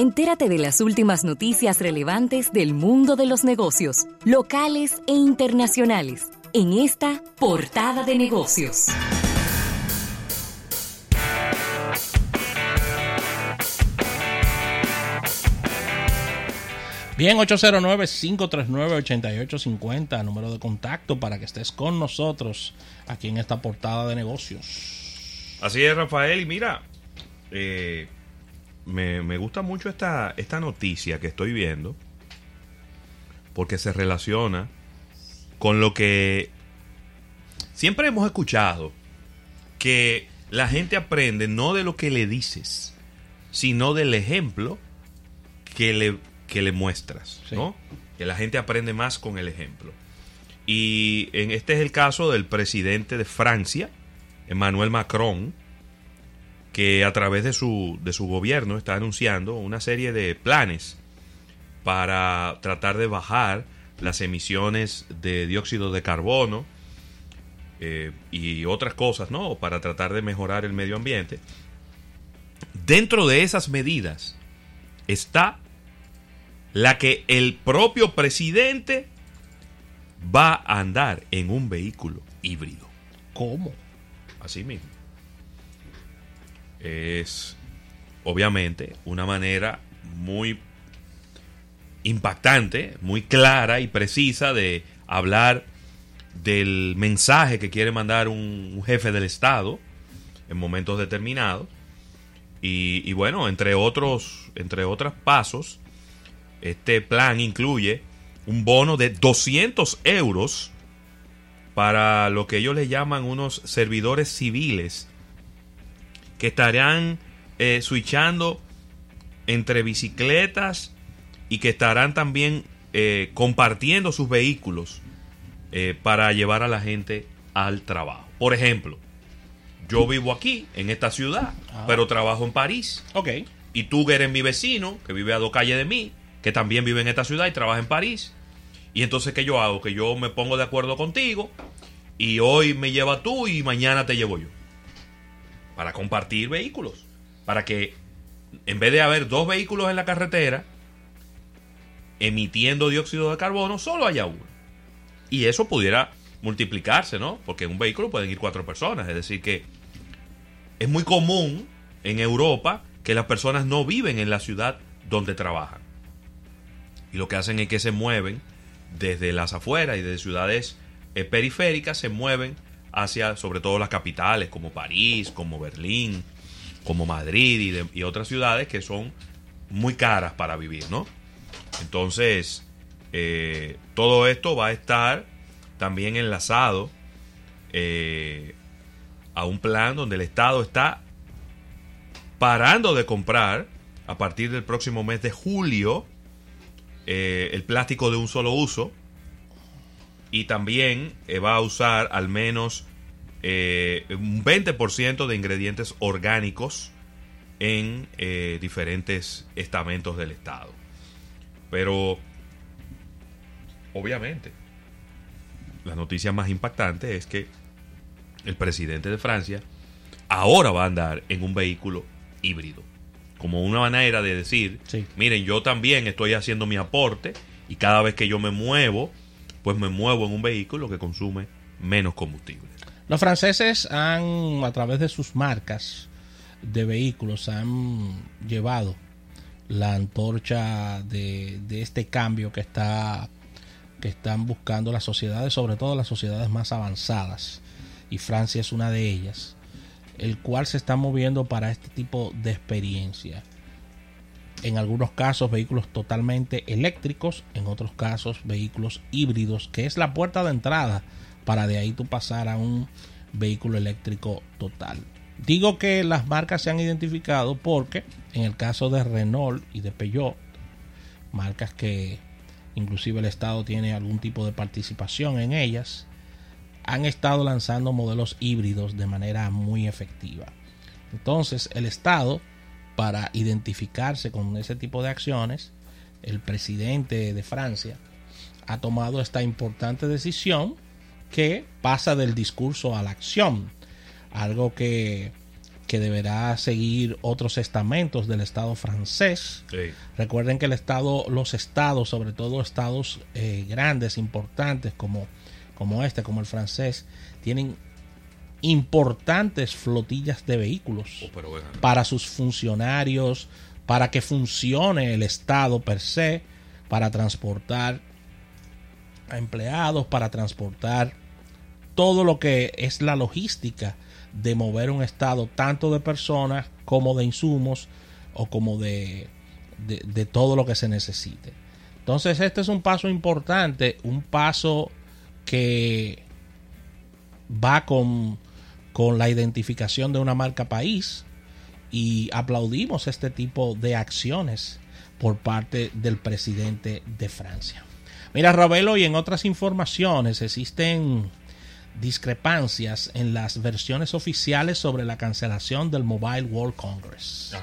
Entérate de las últimas noticias relevantes del mundo de los negocios, locales e internacionales, en esta portada de negocios. Bien, 809-539-8850, número de contacto para que estés con nosotros aquí en esta portada de negocios. Así es, Rafael. Y mira, eh, me, me, gusta mucho esta, esta noticia que estoy viendo porque se relaciona con lo que siempre hemos escuchado, que la gente aprende no de lo que le dices, sino del ejemplo que le que le muestras, ¿no? Que la gente aprende más con el ejemplo. Y en este es el caso del presidente de Francia, Emmanuel Macron, que a través de su, de su gobierno está anunciando una serie de planes para tratar de bajar las emisiones de dióxido de carbono eh, y otras cosas, ¿no? Para tratar de mejorar el medio ambiente. Dentro de esas medidas está la que el propio presidente va a andar en un vehículo híbrido. ¿Cómo? Así mismo. Es obviamente una manera muy impactante, muy clara y precisa de hablar del mensaje que quiere mandar un, jefe del Estado en momentos determinados. Y, bueno, entre otros, entre otros pasos, este plan incluye un bono de 200 euros para lo que ellos le llaman unos servidores civiles que estarán eh, switchando entre bicicletas y que estarán también eh, compartiendo sus vehículos eh, para llevar a la gente al trabajo. Por ejemplo, yo vivo aquí, en esta ciudad, Ah. pero trabajo en París. Ok. Y tú eres mi vecino, que vive a dos calles de mí, que también vive en esta ciudad y trabaja en París. Y entonces, ¿qué yo hago? Que yo me pongo de acuerdo contigo y hoy me lleva tú y mañana te llevo yo. Para compartir vehículos. Para que en vez de haber dos vehículos en la carretera emitiendo dióxido de carbono, solo haya uno. Y eso pudiera multiplicarse, ¿no? Porque en un vehículo pueden ir cuatro personas. Es decir, que es muy común en Europa que las personas no viven en la ciudad donde trabajan. Y lo que hacen es que se mueven desde las afueras y desde ciudades eh, periféricas, se mueven hacia sobre todo las capitales como París, como Berlín, como Madrid y, otras ciudades que son muy caras para vivir, ¿no? Entonces, eh, todo esto va a estar también enlazado eh, a un plan donde el Estado está parando de comprar a partir del próximo mes de julio eh, el plástico de un solo uso y también eh, va a usar al menos eh, un 20% de ingredientes orgánicos en eh, diferentes estamentos del Estado. Pero, obviamente, la noticia más impactante es que el presidente de Francia ahora va a andar en un vehículo híbrido. Como una manera de decir, Sí. miren, yo también estoy haciendo mi aporte y cada vez que yo me muevo, pues me muevo en un vehículo que consume menos combustible. Los franceses han, a través de sus marcas de vehículos, han llevado la antorcha de, de este cambio que está que están buscando las sociedades, sobre todo las sociedades más avanzadas, y Francia es una de ellas, el cual se está moviendo para este tipo de experiencia. En algunos casos vehículos totalmente eléctricos, en otros casos vehículos híbridos, que es la puerta de entrada para de ahí tú pasar a un vehículo eléctrico total. Digo que las marcas se han identificado porque en el caso de Renault y de Peugeot, marcas que inclusive el Estado tiene algún tipo de participación en ellas, han estado lanzando modelos híbridos de manera muy efectiva. Entonces el Estado, para identificarse con ese tipo de acciones, el presidente de Francia ha tomado esta importante decisión que pasa del discurso a la acción. Algo que que deberá seguir otros estamentos del Estado francés. Recuerden que el Estado, los estados, sobre todo estados eh, grandes, importantes como, como este, como el francés, tienen importantes flotillas de vehículos oh, para sus funcionarios, para que funcione el Estado per se, para transportar a empleados, para transportar todo lo que es la logística de mover un estado tanto de personas como de insumos o como de, de, todo lo que se necesite. Entonces este es un paso importante, un paso que va con, con la identificación de una marca país y aplaudimos este tipo de acciones por parte del presidente de Francia. Mira, Ravelo, y en otras informaciones existen discrepancias en las versiones oficiales sobre la cancelación del Mobile World Congress.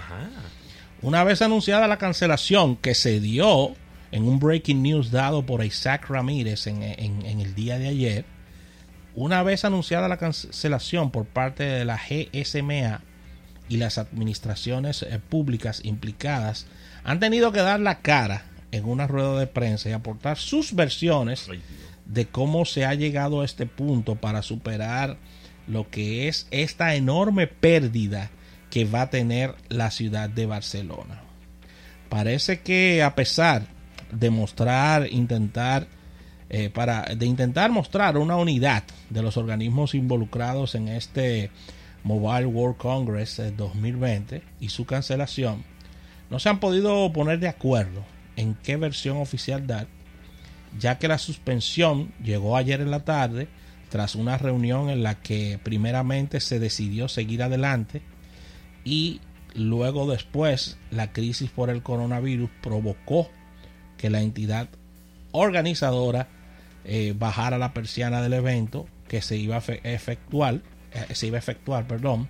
Una vez anunciada la cancelación que se dio en un breaking news dado por Isaac Ramírez en, el día de ayer, una vez anunciada la cancelación por parte de la GSMA y las administraciones eh, públicas implicadas, han tenido que dar la cara en una rueda de prensa y aportar sus versiones de cómo se ha llegado a este punto para superar lo que es esta enorme pérdida que va a tener la ciudad de Barcelona. Parece que a pesar de mostrar, intentar, eh, para, de intentar mostrar una unidad de los organismos involucrados en este Mobile World Congress 2020 y su cancelación, no se han podido poner de acuerdo en qué versión oficial dar ya que la suspensión llegó ayer en la tarde tras una reunión en la que primeramente se decidió seguir adelante y luego después la crisis por el coronavirus provocó que la entidad organizadora eh, bajara la persiana del evento que se iba a efectuar, eh, se iba a efectuar perdón,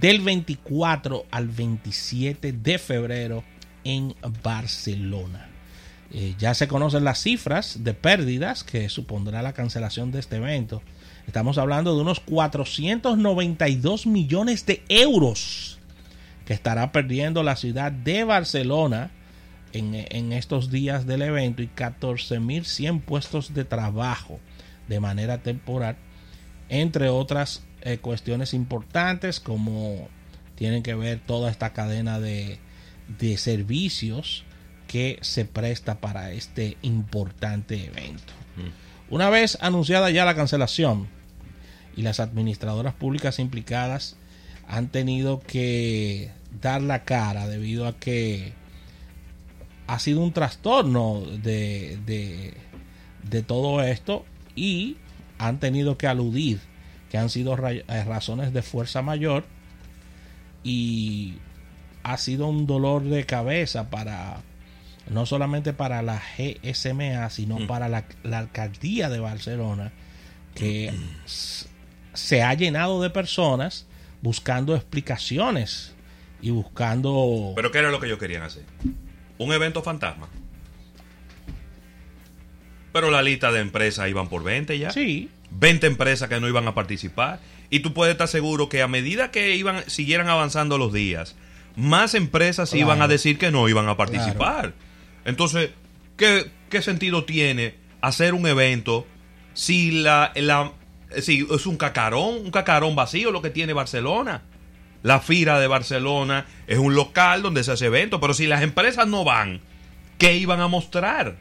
del 24 al 27 de febrero en Barcelona. Eh, ya se conocen las cifras de pérdidas que supondrá la cancelación de este evento. Estamos hablando de unos 492 millones de euros que estará perdiendo la ciudad de Barcelona en, estos días del evento y 14.100 puestos de trabajo de manera temporal, entre otras eh, cuestiones importantes como tienen que ver toda esta cadena de, de servicios que se presta para este importante evento. Mm. Una vez anunciada ya la cancelación y las administradoras públicas implicadas han tenido que dar la cara debido a que ha sido un trastorno de, de, de todo esto y han tenido que aludir que han sido eh, razones de fuerza mayor y ha sido un dolor de cabeza para no solamente para la GSMA, sino mm. para la, alcaldía de Barcelona, que se ha llenado de personas buscando explicaciones y buscando... Pero ¿qué era lo que ellos querían hacer? Un evento fantasma. Pero la lista de empresas iban por 20 ya. Sí. 20 empresas que no iban a participar. Y tú puedes estar seguro que a medida que iban, siguieran avanzando los días, más empresas iban a decir que no iban a participar. Entonces, ¿qué, sentido tiene hacer un evento si la, la si es un cacarón, un cacarón vacío lo que tiene Barcelona? La Fira de Barcelona es un local donde se hace evento, pero si las empresas no van, ¿qué iban a mostrar?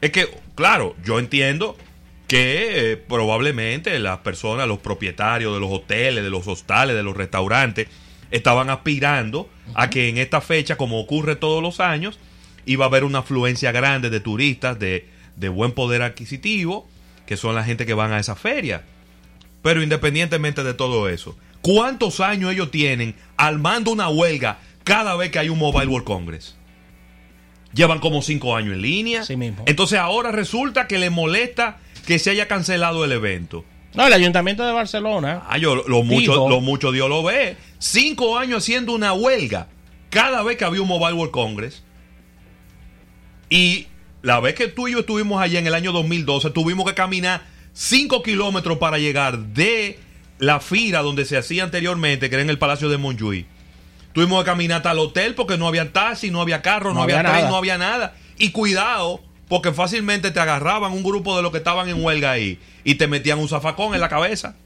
Es que, claro, yo entiendo que eh, probablemente las personas, los propietarios de los hoteles, de los hostales, de los restaurantes, estaban aspirando a que en esta fecha, como ocurre todos los años, iba a haber una afluencia grande de turistas de, buen poder adquisitivo, que son la gente que van a esa feria. Pero independientemente de todo eso, ¿cuántos años ellos tienen armando una huelga cada vez que hay un Mobile World Congress? Llevan como cinco años en línea. Entonces ahora resulta que le molesta que se haya cancelado el evento. No, el Ayuntamiento de Barcelona. Ah, yo, lo, mucho, lo mucho Dios lo ve. Cinco años haciendo una huelga cada vez que había un Mobile World Congress. Y la vez que tú y yo estuvimos allá en el año 2012, tuvimos que caminar cinco kilómetros para llegar de la fila donde se hacía anteriormente, que era en el Palacio de Montjuic. Tuvimos que caminar hasta el hotel porque no había taxi, no había carro, no, No había, había tren, nada. no había nada. Y cuidado, porque fácilmente te agarraban un grupo de los que estaban en huelga ahí y te metían un zafacón en la cabeza.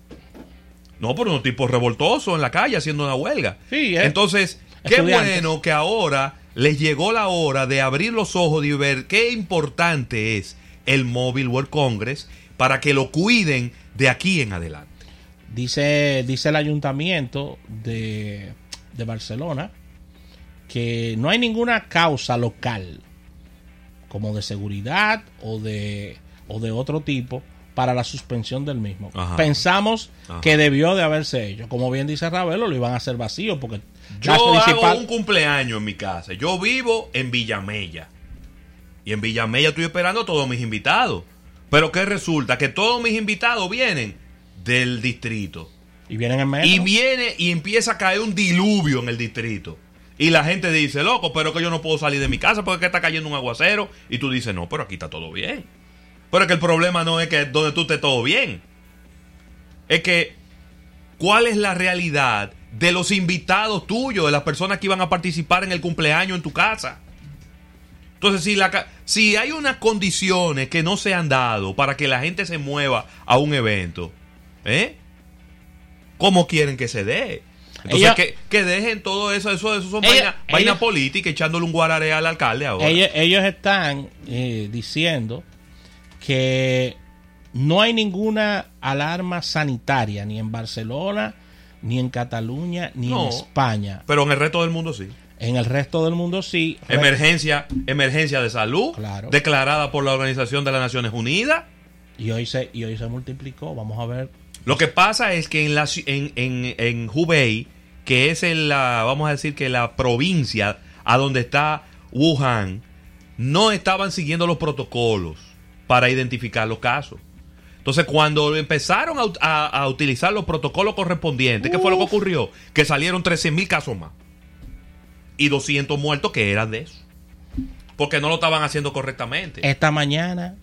No, por unos tipos revoltosos en la calle haciendo una huelga. Sí, eh. Entonces, qué bueno que ahora les llegó la hora de abrir los ojos y ver qué importante es el Mobile World Congress para que lo cuiden de aquí en adelante. Dice, dice el ayuntamiento de, de Barcelona que no hay ninguna causa local como de seguridad o de, o de otro tipo para la suspensión del mismo. Ajá. Pensamos Ajá. que debió de haberse hecho. Como bien dice Ravelo, lo iban a hacer vacío porque Yo principal- hago un cumpleaños en mi casa. Yo vivo en Villamella. Y en Villamella estoy esperando a todos mis invitados. Pero ¿qué resulta? Que todos mis invitados vienen del distrito. y vienen en metro. Y viene y empieza a caer un diluvio en el distrito. Y la gente dice, loco, pero que yo no puedo salir de mi casa porque está cayendo un aguacero. Y tú dices, no, pero aquí está todo bien. Pero es que el problema no es que donde tú estés todo bien. Es que, ¿cuál es la realidad de los invitados tuyos, de las personas que iban a participar en el cumpleaños en tu casa? Entonces, si, la, si hay unas condiciones que no se han dado para que la gente se mueva a un evento, ¿eh? ¿Cómo quieren que se dé? Entonces, Ella- que, que dejen todo eso, eso, eso son Ella- vaina política, echándole un guarare al alcalde ahora. ellos, ellos están eh, diciendo que no hay ninguna alarma sanitaria ni en Barcelona, ni en Cataluña, ni No. en España. Pero en el resto del mundo sí. En el resto del mundo sí. Emergencia, emergencia de salud, Claro. declarada por la Organización de las Naciones Unidas. Y hoy se, y hoy se multiplicó. Vamos a ver. Lo que pasa es que en, la, en, en, en Hubei, que es en la, vamos a decir que la provincia a donde está Wuhan, no estaban siguiendo los protocolos para identificar los casos. Entonces, cuando empezaron a, ut- a- a utilizar los protocolos correspondientes, ¿qué fue lo que ocurrió? Que salieron 13 mil casos más. Y 200 muertos que eran de eso. Porque no lo estaban haciendo correctamente. Esta mañana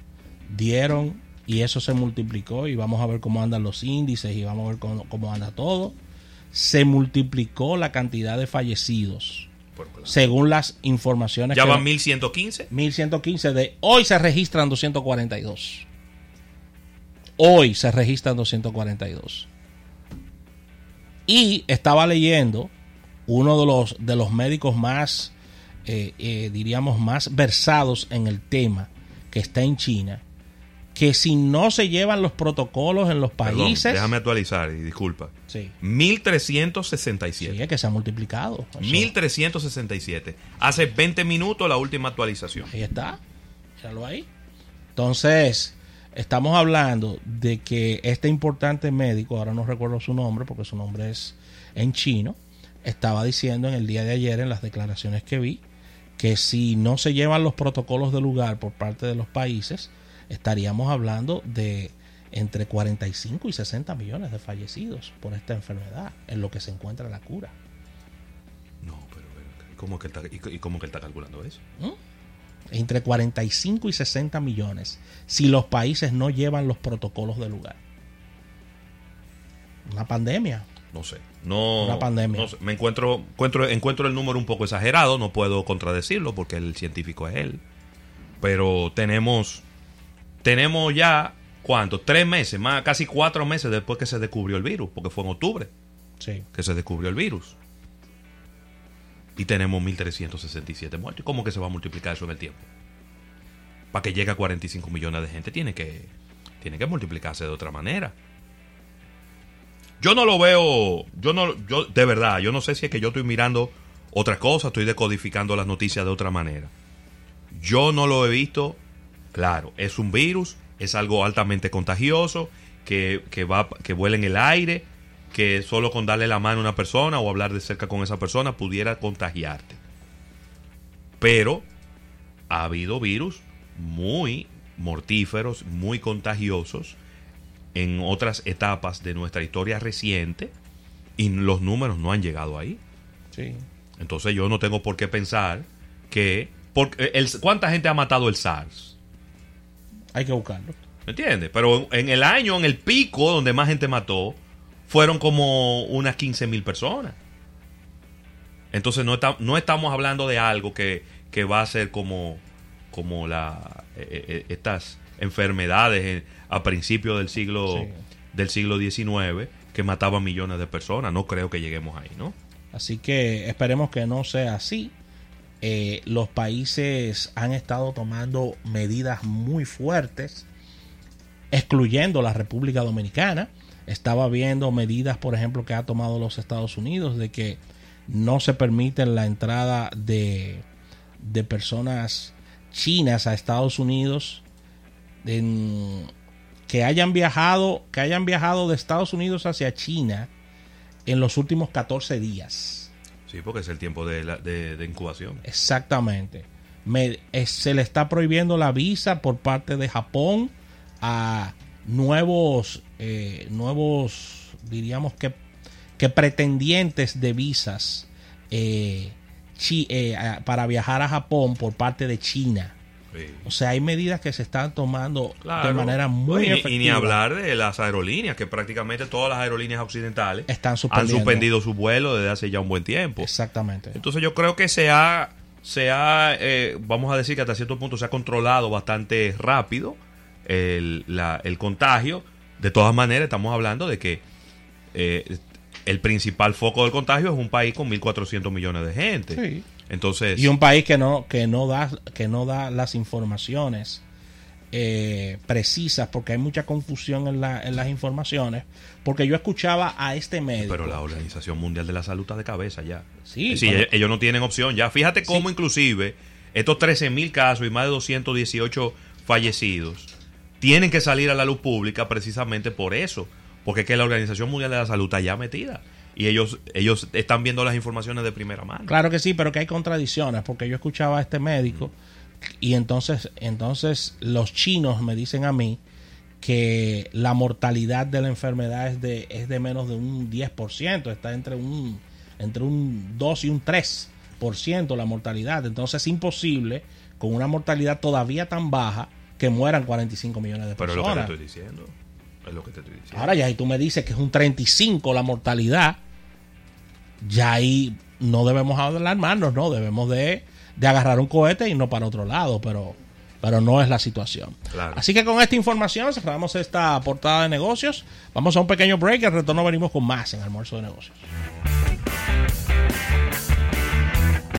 dieron y eso se multiplicó y vamos a ver cómo andan los índices y vamos a ver cómo, cómo anda todo. Se multiplicó la cantidad de fallecidos según las informaciones Ya que- van 1115. 1115 de hoy se registran 242. Hoy se registran 242. Y estaba leyendo uno de los de los médicos más eh, eh, diríamos más versados en el tema que está en China que si no se llevan los protocolos en los Perdón, países déjame actualizar y disculpa. sí, 1367. sí, es que se ha multiplicado Eso- 1367. Hace 20 minutos la última actualización. Ahí está. Míralo ahí. Entonces, estamos hablando de que este importante médico, ahora no recuerdo su nombre porque su nombre es en chino, estaba diciendo en el día de ayer en las declaraciones que vi que si no se llevan los protocolos de lugar por parte de los países, estaríamos hablando de entre 45 y 60 millones de fallecidos por esta enfermedad, en lo que se encuentra la cura. No, pero, pero, ¿cómo que está, y, y cómo que él está calculando eso? entre 45 y 60 millones si los países no llevan los protocolos de lugar. Una pandemia. No sé. No, Una pandemia. no sé. Me encuentro, encuentro, encuentro el número un poco exagerado. No puedo contradecirlo porque el científico es él. Pero tenemos, tenemos ya, ¿cuánto? Tres meses, más casi cuatro meses después que se descubrió el virus, porque fue en octubre Sí. que se descubrió el virus. Y tenemos 1.367 muertos. ¿Y ¿Cómo que se va a multiplicar eso en el tiempo? Para que llegue a 45 millones de gente tiene que, tiene que multiplicarse de otra manera. Yo no lo veo, yo no, yo de verdad, yo no sé si es que yo estoy mirando otra cosa, estoy decodificando las noticias de otra manera. Yo no lo he visto, claro, es un virus, es algo altamente contagioso, que, que va, que vuela en el aire, que solo con darle la mano a una persona o hablar de cerca con esa persona pudiera contagiarte. Pero ha habido virus muy mortíferos, muy contagiosos en otras etapas de nuestra historia reciente y los números no han llegado ahí. Sí. Entonces yo no tengo por qué pensar que... Porque el, ¿Cuánta gente ha matado el SARS? Hay que buscarlo. ¿Me entiendes? Pero en, en el año, en el pico donde más gente mató, fueron como unas 15 mil personas. Entonces no, está- no estamos hablando de algo que, que va a ser como, como la, eh, eh, estas enfermedades en- a principios del siglo, Sí. del siglo XIX que mataban millones de personas. No creo que lleguemos ahí, ¿no? Así que esperemos que no sea así. Eh, los países han estado tomando medidas muy fuertes, excluyendo la República Dominicana. Estaba viendo medidas, por ejemplo, que ha tomado los Estados Unidos de que no se permite la entrada de, de personas chinas a Estados Unidos en- que hayan viajado que hayan viajado de Estados Unidos hacia China en los últimos 14 días. Sí, porque es el tiempo de, la- de- de incubación. Exactamente. Me- eh, se le está prohibiendo la visa por parte de Japón a nuevos, eh, nuevos, diríamos que, que pretendientes de visas eh, chi- eh, para viajar a Japón por parte de China. Sí. O sea, hay medidas que se están tomando de manera muy y, efectiva. y ni hablar de las aerolíneas, que prácticamente todas las aerolíneas occidentales Están han suspendido su vuelo desde hace ya un buen tiempo. Exactamente. Entonces yo creo que se ha, se ha eh, vamos a decir que hasta cierto punto se ha controlado bastante rápido el, la- el contagio. De todas maneras, estamos hablando de que eh, el principal foco del contagio es un país con 1.400 millones de gente. Sí. Entonces, Y un país que no, que no da, que no da las informaciones eh, precisas, porque hay mucha confusión en, la- en las informaciones. Porque yo escuchaba a este médico. pero la Organización Mundial de la Salud está de cabeza ya. Sí, Sí, pero- ellos- ellos no tienen opción ya. Fíjate cómo Sí. inclusive estos 13.000 casos y más de 218 fallecidos tienen que salir a la luz pública precisamente por eso. Porque es que la Organización Mundial de la Salud está ya metida. Y ellos, ellos están viendo las informaciones de primera mano. Claro que sí, pero que hay contradicciones, porque yo escuchaba a este médico y entonces, entonces los chinos me dicen a mí que la mortalidad de la enfermedad es de, es de menos de un 10%, está entre un, entre un 2 y un 3% la mortalidad. Entonces es imposible, con una mortalidad todavía tan baja, que mueran 45 millones de Pero es lo que te personas. estoy diciendo. Es lo que te estoy diciendo. Ahora ya si tú me dices que es un 35 la mortalidad, ya ahí no debemos alarmarnos, no, debemos de, de agarrar un cohete y no para otro lado, pero, pero no es la situación. Claro. Así que con esta información cerramos esta portada de negocios. Vamos a un pequeño break y al retorno venimos con más en Almuerzo de Negocios.